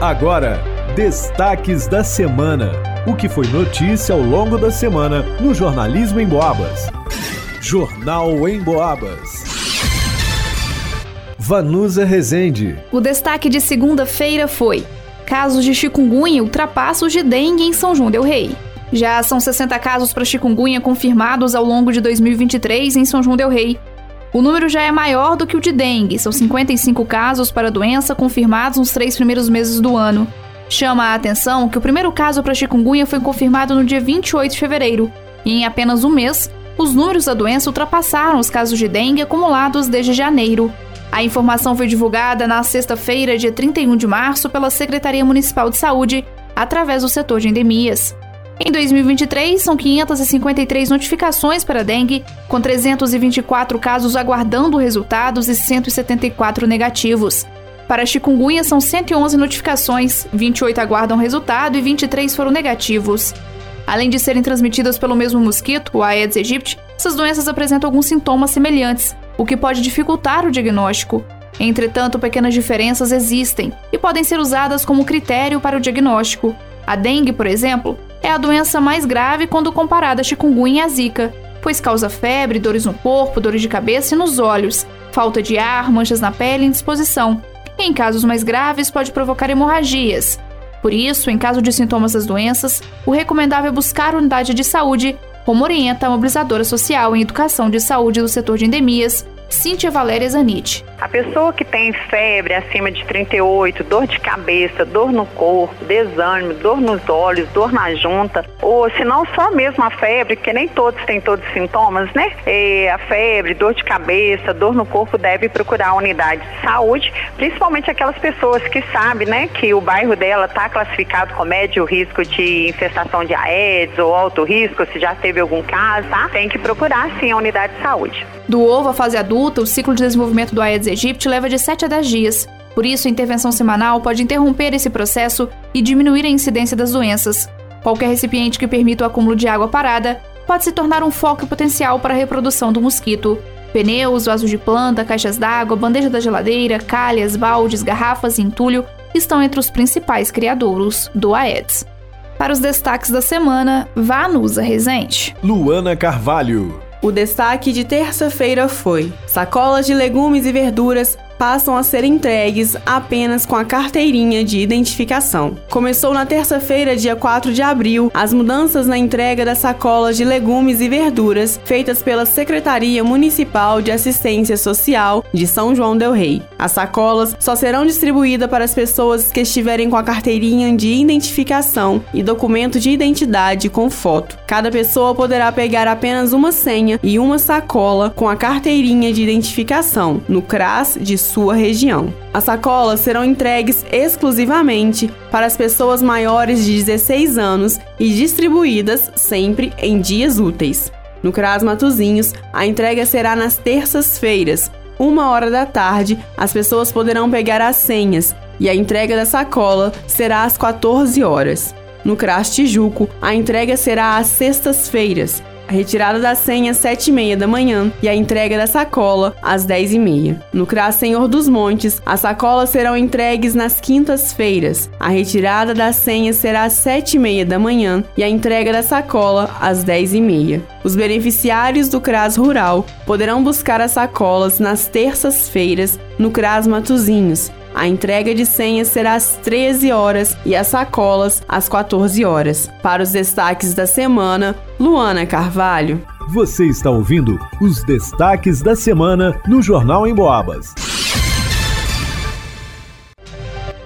Agora, destaques da semana. O que foi notícia ao longo da semana no Jornalismo em Boabas. Jornal em Boabas. Vanusa Rezende. O destaque de segunda-feira foi: casos de chikungunya ultrapassam os de dengue em São João del Rei. Já são 60 casos para chikungunya confirmados ao longo de 2023 em São João del Rei. O número já é maior do que o de dengue, são 55 casos para a doença confirmados nos três primeiros meses do ano. Chama a atenção que o primeiro caso para chikungunya foi confirmado no dia 28 de fevereiro, e em apenas um mês, os números da doença ultrapassaram os casos de dengue acumulados desde janeiro. A informação foi divulgada na sexta-feira, dia 31 de março, pela Secretaria Municipal de Saúde, através do setor de endemias. Em 2023, são 553 notificações para dengue, com 324 casos aguardando resultados e 174 negativos. Para chikungunya, são 111 notificações, 28 aguardam resultado e 23 foram negativos. Além de serem transmitidas pelo mesmo mosquito, o Aedes aegypti, essas doenças apresentam alguns sintomas semelhantes, o que pode dificultar o diagnóstico. Entretanto, pequenas diferenças existem e podem ser usadas como critério para o diagnóstico. A dengue, por exemplo, é a doença mais grave quando comparada a chikungunya e a zika, pois causa febre, dores no corpo, dores de cabeça e nos olhos, falta de ar, manchas na pele e indisposição. Em casos mais graves, pode provocar hemorragias. Por isso, em caso de sintomas das doenças, o recomendável é buscar a unidade de saúde, como orienta a mobilizadora social em educação de saúde do setor de endemias, Cíntia Valéria Zanite. A pessoa que tem febre acima de 38, dor de cabeça, dor no corpo, desânimo, dor nos olhos, dor na junta, ou se não só mesmo a febre, porque nem todos têm todos os sintomas, né? E a febre, dor de cabeça, dor no corpo, deve procurar a unidade de saúde, principalmente aquelas pessoas que sabem, né, que o bairro dela está classificado com médio risco de infestação de Aedes ou alto risco, se já teve algum caso, tá? Tem que procurar sim a unidade de saúde. Do ovo à fase adulta, o ciclo de desenvolvimento do Aedes aegypti leva de 7 a 10 dias. Por isso, a intervenção semanal pode interromper esse processo e diminuir a incidência das doenças. Qualquer recipiente que permita o acúmulo de água parada pode se tornar um foco potencial para a reprodução do mosquito. Pneus, vasos de planta, caixas d'água, bandeja da geladeira, calhas, baldes, garrafas e entulho estão entre os principais criadouros do Aedes. Para os destaques da semana, vá no Usa Resente. Luana Carvalho. O destaque de terça-feira foi: sacolas de legumes e verduras passam a ser entregues apenas com a carteirinha de identificação. Começou na terça-feira, dia 4 de abril, as mudanças na entrega das sacolas de legumes e verduras feitas pela Secretaria Municipal de Assistência Social de São João del Rei. As sacolas só serão distribuídas para as pessoas que estiverem com a carteirinha de identificação e documento de identidade com foto. Cada pessoa poderá pegar apenas uma senha e uma sacola com a carteirinha de identificação no CRAS de sua região. As sacolas serão entregues exclusivamente para as pessoas maiores de 16 anos e distribuídas sempre em dias úteis. No CRAS Matozinhos, a entrega será nas terças-feiras, uma hora da tarde, as pessoas poderão pegar as senhas e a entrega da sacola será às 14 horas. No CRAS Tijuco, a entrega será às sextas-feiras, a retirada da senha às 7 e meia da manhã e a entrega da sacola às 10 e meia. No CRAS Senhor dos Montes, as sacolas serão entregues nas quintas-feiras. A retirada da senha será às 7 e meia da manhã e a entrega da sacola às 10 e meia. Os beneficiários do CRAS Rural poderão buscar as sacolas nas terças-feiras no CRAS Matozinhos a entrega de senhas será às 13 horas e as sacolas às 14 horas. Para os destaques da semana, Luana Carvalho. Você está ouvindo os destaques da semana no Jornal em Boabas.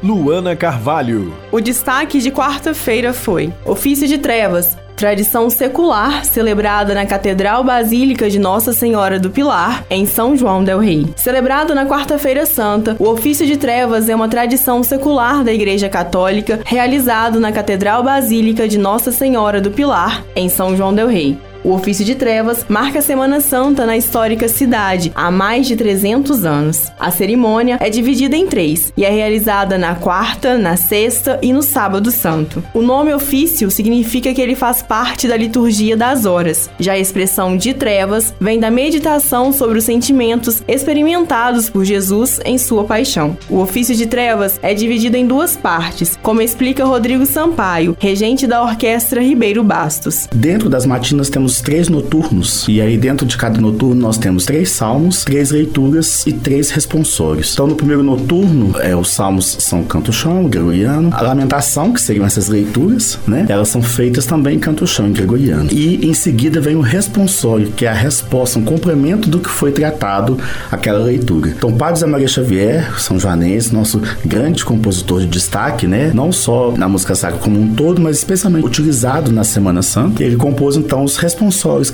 Luana Carvalho. O destaque de quarta-feira foi: Ofício de Trevas tradição secular celebrada na Catedral Basílica de Nossa Senhora do Pilar, em São João del Rei. Celebrado na Quarta-feira Santa, o ofício de trevas é uma tradição secular da Igreja Católica realizado na Catedral Basílica de Nossa Senhora do Pilar, em São João del Rei. O ofício de trevas marca a Semana Santa na histórica cidade há mais de 300 anos. A cerimônia é dividida em três e é realizada na quarta, na sexta e no sábado santo. O nome ofício significa que ele faz parte da liturgia das horas. Já a expressão de trevas vem da meditação sobre os sentimentos experimentados por Jesus em sua paixão. O ofício de trevas é dividido em duas partes, como explica Rodrigo Sampaio, regente da Orquestra Ribeiro Bastos. Dentro das matinas temos três noturnos, e aí dentro de cada noturno nós temos três salmos, três leituras e três responsórios. Então no primeiro noturno, é, os salmos são canto-chão, gregoriano, a lamentação, que seriam essas leituras, né? Elas são feitas também em canto-chão, em gregoriano. E em seguida vem o responsório, que é a resposta, um complemento do que foi tratado aquela leitura. Então, Padre Zé Maria Xavier, São Joanense, nosso grande compositor de destaque, né? Não só na música sacra como um todo, mas especialmente utilizado na Semana Santa. Ele compôs então os responsórios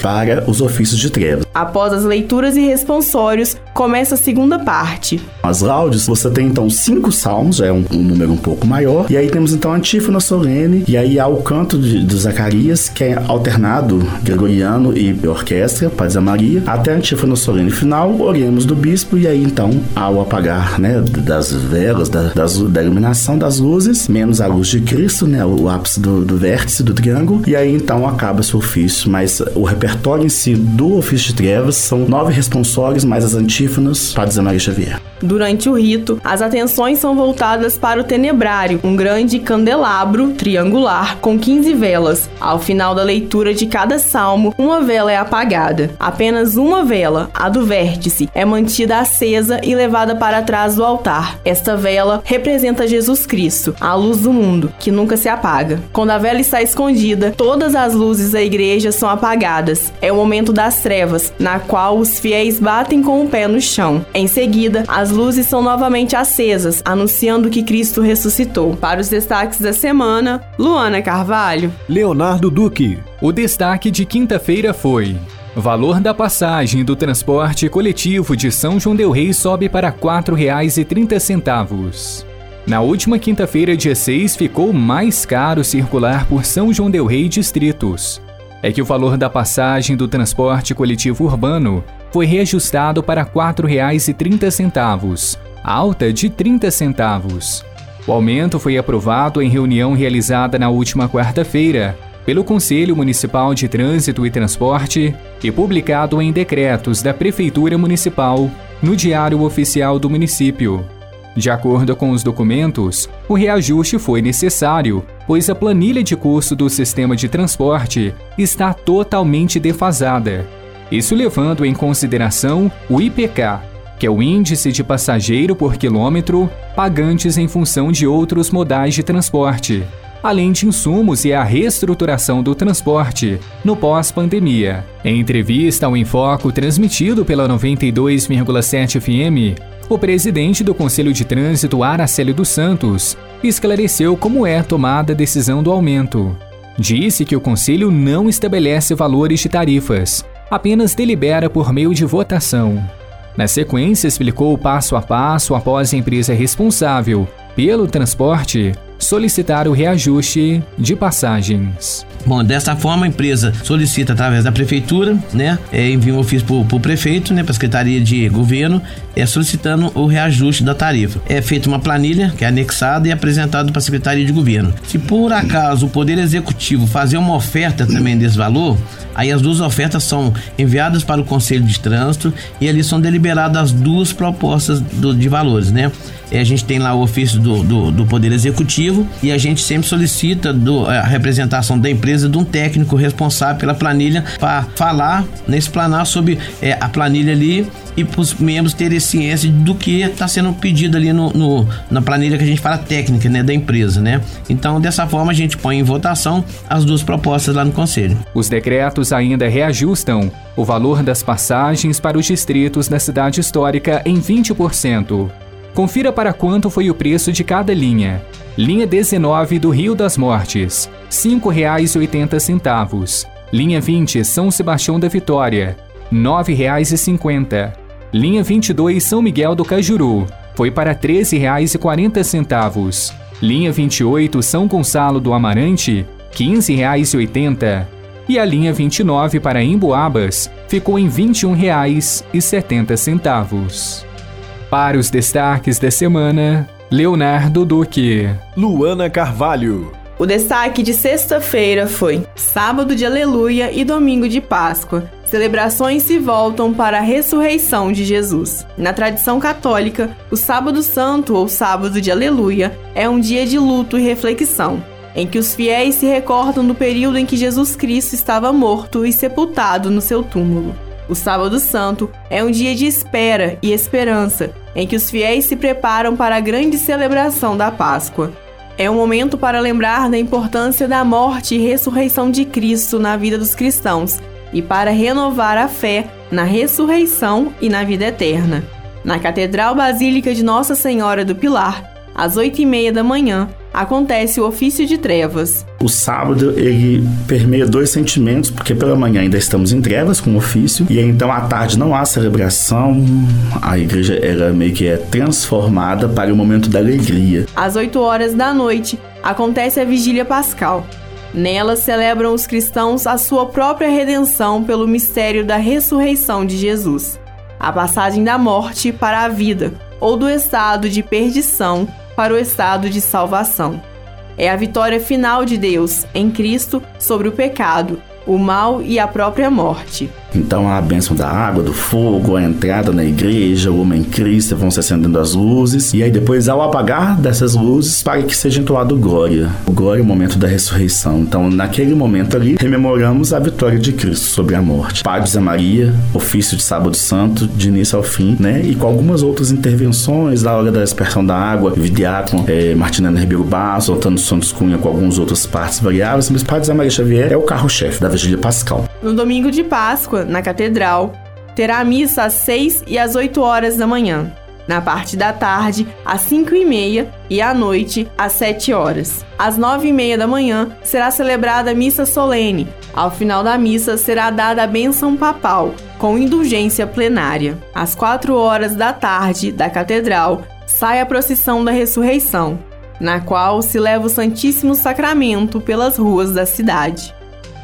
para os ofícios de trevas. Após as leituras e responsórios, começa a segunda parte. As laudes, você tem então cinco salmos, já é um, um número um pouco maior, e aí temos então a antífona solene, e aí há o canto de, de Zacarias, que é alternado gregoriano e orquestra, Paz a Maria, até a antífona solene final, oremos do bispo, e aí então ao apagar né, das velas, da, das, da iluminação das luzes, menos a luz de Cristo, né, o ápice do, do vértice do triângulo, e aí então acaba seu ofício, mas o repertório em si do ofício de trevas são nove responsórios mais as antífonas, Padre Zé Maria Xavier. Durante o rito, as atenções são voltadas para o tenebrário, um grande candelabro triangular com 15 velas. Ao final da leitura de cada salmo, uma vela é apagada. Apenas uma vela, a do vértice, é mantida acesa e levada para trás do altar. Esta vela representa Jesus Cristo, a luz do mundo, que nunca se apaga. Quando a vela está escondida, todas as luzes da igreja são apagadas. É o momento das trevas, na qual os fiéis batem com o pé no chão. Em seguida, as luzes são novamente acesas, anunciando que Cristo ressuscitou. Para os destaques da semana, Luana Carvalho. Leonardo Duque. O destaque de quinta-feira foi: Valor da passagem do transporte coletivo de São João del Rei sobe para R$ 4,30. Na última quinta-feira, dia 6, ficou mais caro circular por São João del Rei distritos. É que o valor da passagem do transporte coletivo urbano foi reajustado para R$ 4,30, alta de 30 centavos. O aumento foi aprovado em reunião realizada na última quarta-feira pelo Conselho Municipal de Trânsito e Transporte e publicado em decretos da Prefeitura Municipal no Diário Oficial do Município. De acordo com os documentos, o reajuste foi necessário, pois a planilha de custo do sistema de transporte está totalmente defasada. Isso levando em consideração o IPK, que é o Índice de Passageiro por Quilômetro, pagantes em função de outros modais de transporte, além de insumos e a reestruturação do transporte no pós-pandemia. Em entrevista ao Enfoco transmitido pela 92,7 FM, o presidente do Conselho de Trânsito, Araceli dos Santos, esclareceu como é tomada a decisão do aumento. Disse que o Conselho não estabelece valores de tarifas, apenas delibera por meio de votação. Na sequência, explicou passo a passo após a empresa responsável pelo transporte solicitar o reajuste de passagens. Bom, dessa forma a empresa solicita através da prefeitura, né, é, envia um ofício para o prefeito, né, para a secretaria de governo, é solicitando o reajuste da tarifa. É feita uma planilha que é anexada e apresentado para a secretaria de governo. Se por acaso o poder executivo fazer uma oferta também desse valor, aí as duas ofertas são enviadas para o conselho de trânsito e ali são deliberadas as duas propostas do, de valores, né? a gente tem lá o ofício do, do, do, Poder Executivo e a gente sempre solicita do, a representação da empresa de um técnico responsável pela planilha para falar, né, explanar sobre é, a planilha ali e para os membros terem ciência do que está sendo pedido ali no, no, na planilha que a gente fala técnica né, da empresa. Né? Então, dessa forma, a gente põe em votação as duas propostas lá no Conselho. Os decretos ainda reajustam o valor das passagens para os distritos da cidade histórica em 20%. Confira para quanto foi o preço de cada linha. Linha 19 do Rio das Mortes, R$ 5,80. Linha 20 São Sebastião da Vitória, R$ 9,50. Linha 22 São Miguel do Cajuru, foi para R$ 13,40. Linha 28 São Gonçalo do Amarante, R$ 15,80. e a linha 29 para Emboabas ficou em R$ 21,70. Para os destaques da semana, Leonardo Duque. Luana Carvalho. O destaque de sexta-feira foi sábado de Aleluia e domingo de Páscoa. Celebrações se voltam para a ressurreição de Jesus. Na tradição católica, o Sábado Santo ou Sábado de Aleluia é um dia de luto e reflexão, em que os fiéis se recordam do período em que Jesus Cristo estava morto e sepultado no seu túmulo. O Sábado Santo é um dia de espera e esperança, em que os fiéis se preparam para a grande celebração da Páscoa. É um momento para lembrar da importância da morte e ressurreição de Cristo na vida dos cristãos e para renovar a fé na ressurreição e na vida eterna. Na Catedral Basílica de Nossa Senhora do Pilar, às oito e meia da manhã, acontece o ofício de trevas. O sábado ele permeia dois sentimentos, porque pela manhã ainda estamos em trevas com o ofício, e então à tarde não há celebração, a igreja era meio que é transformada para o momento da alegria. Às 8 horas da noite acontece a vigília pascal. Nela celebram os cristãos a sua própria redenção pelo mistério da ressurreição de Jesus, a passagem da morte para a vida, ou do estado de perdição para o estado de salvação. É a vitória final de Deus em Cristo sobre o pecado, o mal e a própria morte. Então a bênção da água, do fogo, a entrada na igreja, o homem Cristo vão se acendendo as luzes. E aí depois ao apagar dessas luzes, para que seja entoado glória. O glória é o momento da ressurreição. Então naquele momento ali, rememoramos a vitória de Cristo sobre a morte. Padre a Maria, ofício de sábado santo, de início ao fim, né? E com algumas outras intervenções da hora da expressão da água, Vidiácono, é, Martinana Ribeiro Barros, Antônio Santos Cunha com algumas outras partes variáveis, mas Padre Maria Xavier é o carro-chefe da vigília pascal. No domingo de Páscoa, na Catedral, terá missa às 6 e às 8 horas da manhã. Na parte da tarde, às 5 e meia e à noite, às 7 horas. Às 9 e meia da manhã, será celebrada a missa solene. Ao final da missa, será dada a bênção papal, com indulgência plenária. Às 4 horas da tarde, da Catedral, sai a procissão da ressurreição, na qual se leva o Santíssimo Sacramento pelas ruas da cidade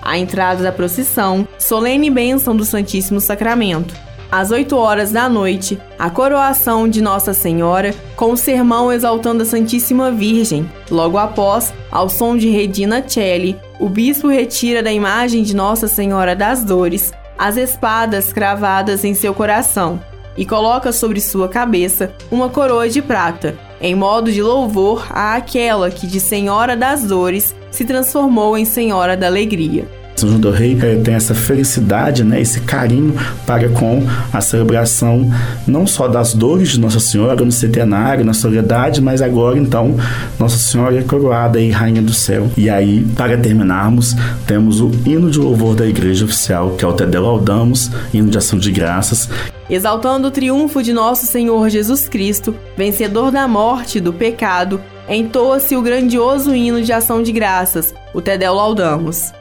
a entrada da procissão, solene bênção do Santíssimo Sacramento. Às 8 horas da noite, a coroação de Nossa Senhora, com o sermão exaltando a Santíssima Virgem. Logo após, ao som de Redina Celli, o bispo retira da imagem de Nossa Senhora das Dores as espadas cravadas em seu coração e coloca sobre sua cabeça uma coroa de prata, em modo de louvor àquela que de Senhora das Dores se transformou em Senhora da Alegria. São João do Rei é, tem essa felicidade, né, esse carinho para com a celebração não só das dores de Nossa Senhora no centenário, na soledade, mas agora então Nossa Senhora é coroada e Rainha do Céu. E aí, para terminarmos, temos o hino de louvor da Igreja Oficial, que é o Tedel Laudamos, hino de ação de graças. Exaltando o triunfo de nosso Senhor Jesus Cristo, vencedor da morte e do pecado, entoa-se o grandioso hino de ação de graças, o Tedel Laudamos.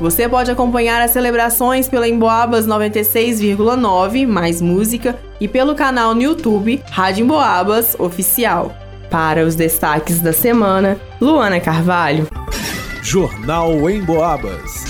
Você pode acompanhar as celebrações pela Emboabas 96,9 mais música e pelo canal no YouTube Rádio Emboabas Oficial. Para os destaques da semana, Luana Carvalho. Jornal Emboabas.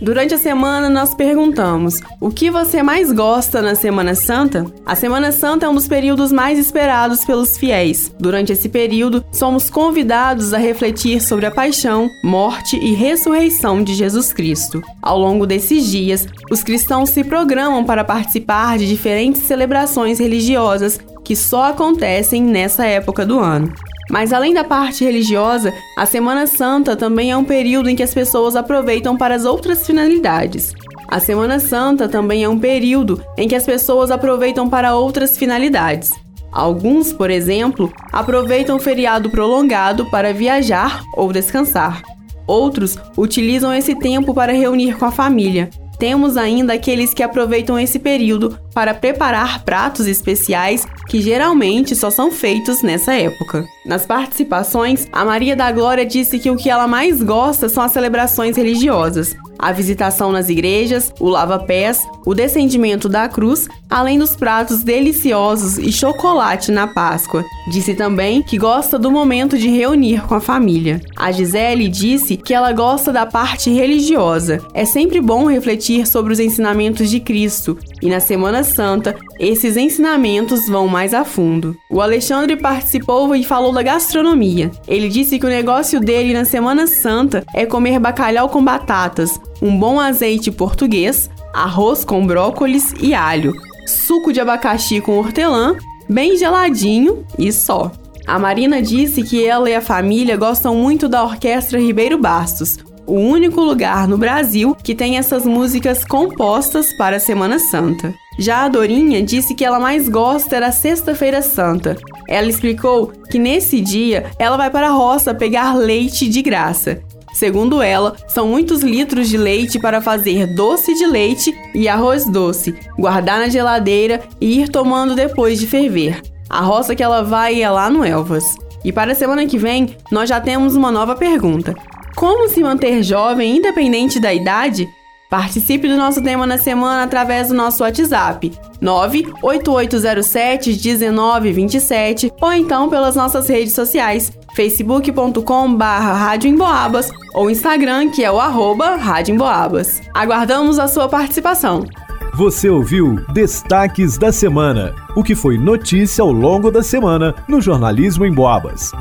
Durante a semana, nós perguntamos: o que você mais gosta na Semana Santa? A Semana Santa é um dos períodos mais esperados pelos fiéis. Durante esse período, somos convidados a refletir sobre a paixão, morte e ressurreição de Jesus Cristo. Ao longo desses dias, os cristãos se programam para participar de diferentes celebrações religiosas que só acontecem nessa época do ano. Mas além da parte religiosa, a Semana Santa também é um período em que as pessoas aproveitam para as outras finalidades. A Semana Santa também é um período em que as pessoas aproveitam para outras finalidades. Alguns, por exemplo, aproveitam o feriado prolongado para viajar ou descansar. Outros utilizam esse tempo para reunir com a família, temos ainda aqueles que aproveitam esse período para preparar pratos especiais que geralmente só são feitos nessa época. Nas participações, a Maria da Glória disse que o que ela mais gosta são as celebrações religiosas. A visitação nas igrejas, o lava-pés, o descendimento da cruz, além dos pratos deliciosos e chocolate na Páscoa. Disse também que gosta do momento de reunir com a família. A Gisele disse que ela gosta da parte religiosa. É sempre bom refletir sobre os ensinamentos de Cristo e na Semana Santa esses ensinamentos vão mais a fundo. O Alexandre participou e falou da gastronomia. Ele disse que o negócio dele na Semana Santa é comer bacalhau com batatas, um bom azeite português, arroz com brócolis e alho, suco de abacaxi com hortelã, bem geladinho e só. A Marina disse que ela e a família gostam muito da Orquestra Ribeiro Bastos, o único lugar no Brasil que tem essas músicas compostas para a Semana Santa. Já a Dorinha disse que ela mais gosta era Sexta-feira Santa. Ela explicou que nesse dia ela vai para a roça pegar leite de graça. Segundo ela, são muitos litros de leite para fazer doce de leite e arroz doce, guardar na geladeira e ir tomando depois de ferver. A roça que ela vai é lá no Elvas. E para a semana que vem, nós já temos uma nova pergunta. Como se manter jovem independente da idade? Participe do nosso tema na semana através do nosso WhatsApp 98807 1927 ou então pelas nossas redes sociais facebook.com barra ou Instagram que é o arroba. Aguardamos a sua participação. Você ouviu Destaques da Semana, o que foi notícia ao longo da semana no jornalismo em Boabas.